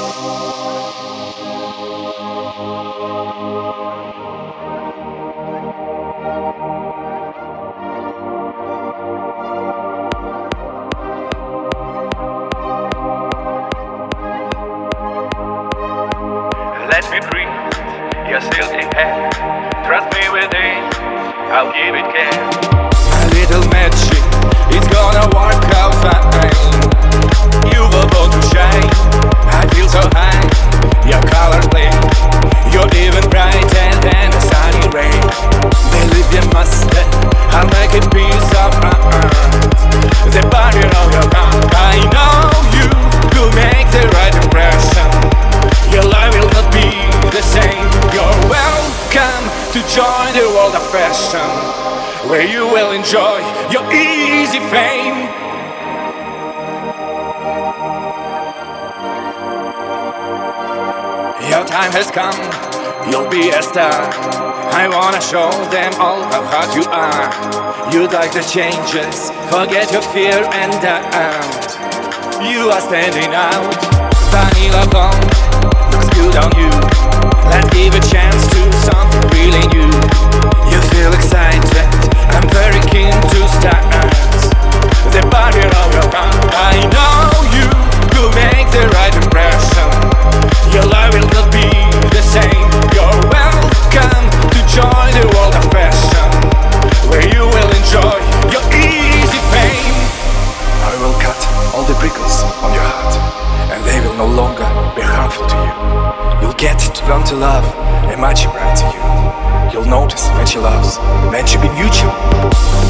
Let me breathe your silky hair. Trust me with it, I'll give it care. A little magic, it's gonna work Make it piece of art. The barber of your heart. I know you will make the right impression. Your life will not be the same. You're welcome to join the world of fashion, where you will enjoy your easy fame. Your time has come, you'll be a star. I wanna show them all how hard you are. You'd like the changes, forget your fear and doubt. You are standing out, vanilla blonde looks good on you. No longer be harmful to you. You'll get to learn to love a much brighter you. You'll notice when she loves, when she be mutual.